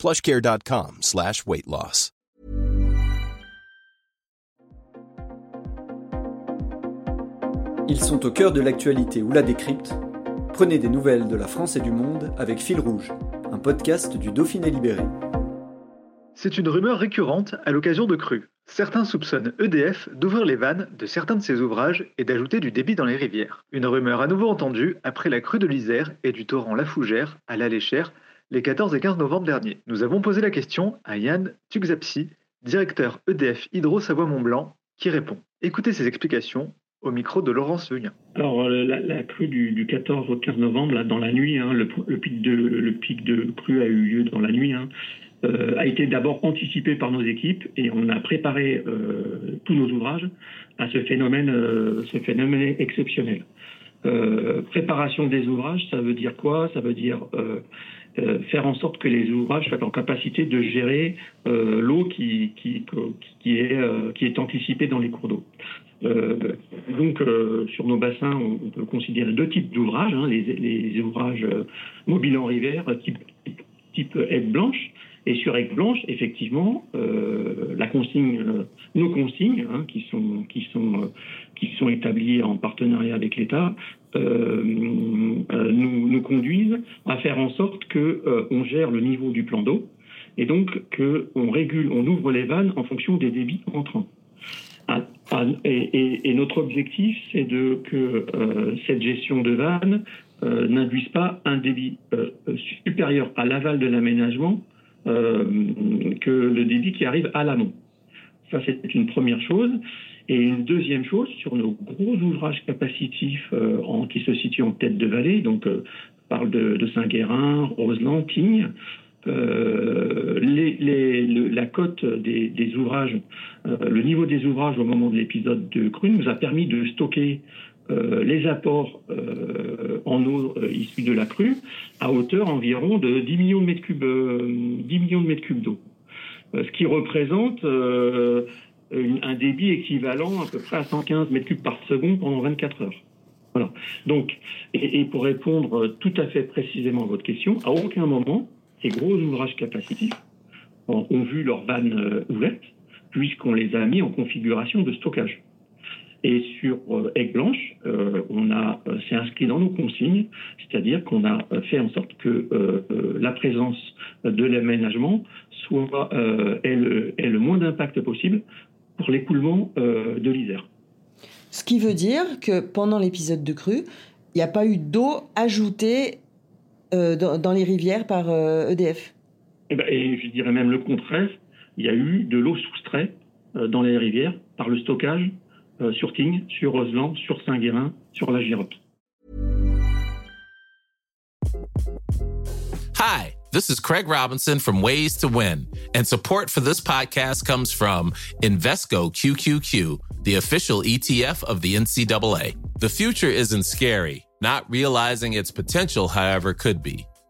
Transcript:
plushcare.com slash weight loss. Ils sont au cœur de l'actualité ou la décrypte. Prenez des nouvelles de la France et du monde avec Fil Rouge, un podcast du Dauphiné Libéré. C'est une rumeur récurrente à l'occasion de crues. Certains soupçonnent EDF d'ouvrir les vannes de certains de ses ouvrages et d'ajouter du débit dans les rivières. Une rumeur à nouveau entendue après la crue de l'Isère et du torrent La Fougère à la Léchère les 14 et 15 novembre dernier. Nous avons posé la question à Yann Tuxapsi, directeur EDF Hydro-Savoie-Mont-Blanc, qui répond. Écoutez ses explications au micro de Laurence Vugnin. Alors euh, la, crue du, 14 au 15 novembre, là, dans la nuit, hein, le, pic de, le pic de crue a eu lieu dans la nuit, hein, euh, a été d'abord anticipé par nos équipes et on a préparé euh, tous nos ouvrages à ce phénomène, ce phénomène exceptionnel. préparation des ouvrages, ça veut dire quoi? Ça veut dire faire en sorte que les ouvrages soient en capacité de gérer l'eau qui, qui, qui, est, qui est anticipée dans les cours d'eau. Euh, donc, euh, sur nos bassins, on, peut considérer deux types d'ouvrages hein, les, les, ouvrages euh, mobiles en rivière, type, type aide blanche. Et sur aide blanche, effectivement, la consigne, nos consignes, hein, qui sont qui sont qui sont établies en partenariat avec l'État, nous, nous conduisent à faire en sorte que on gère le niveau du plan d'eau et donc que on régule, on ouvre les vannes en fonction des débits entrants. Ah, ah, et, notre objectif, c'est de que euh, cette gestion de vanne euh, n'induise pas un débit euh, supérieur à l'aval de l'aménagement que le débit qui arrive à l'amont. Ça, c'est une première chose. Et une deuxième chose, sur nos gros ouvrages capacitifs en, qui se situent en tête de vallée, donc parle de, de Saint-Guérin, Roseland, Tignes, euh, les, les, la cote des, des ouvrages, euh, le niveau des ouvrages au moment de l'épisode de crue nous a permis de stocker euh, les apports en eau issus de la crue à hauteur environ de 10 millions de mètres cubes, 10 millions de mètres cubes d'eau, ce qui représente un débit équivalent à peu près à 115 mètres cubes par seconde pendant 24 heures. Voilà. Donc, et, pour répondre tout à fait précisément à votre question, à aucun moment ces gros ouvrages capacitifs ont, vu leur vanne euh, ouverte, puisqu'on les a mis en configuration de stockage. Et sur euh, Aigle Blanche, euh, on a, c'est inscrit dans nos consignes, c'est-à-dire qu'on a fait en sorte que la présence de l'aménagement soit ait le, ait, le, moins d'impact possible pour l'écoulement de l'Isère. Ce qui veut dire que pendant l'épisode de crue, il n'y a pas eu d'eau ajoutée euh, dans, les rivières par EDF euh, e et, ben, et, je dirais même le contraire. Il y a eu de l'eau soustraite euh, dans les rivières par le stockage Euh, sur Tignes, sur Roseland, sur Saint-Guérin, sur la. Hi, this is Craig Robinson from Ways to Win, and support for this podcast comes from Invesco QQQ, the official ETF of the NCAA. The future isn't scary. Not realizing its potential, however, could be.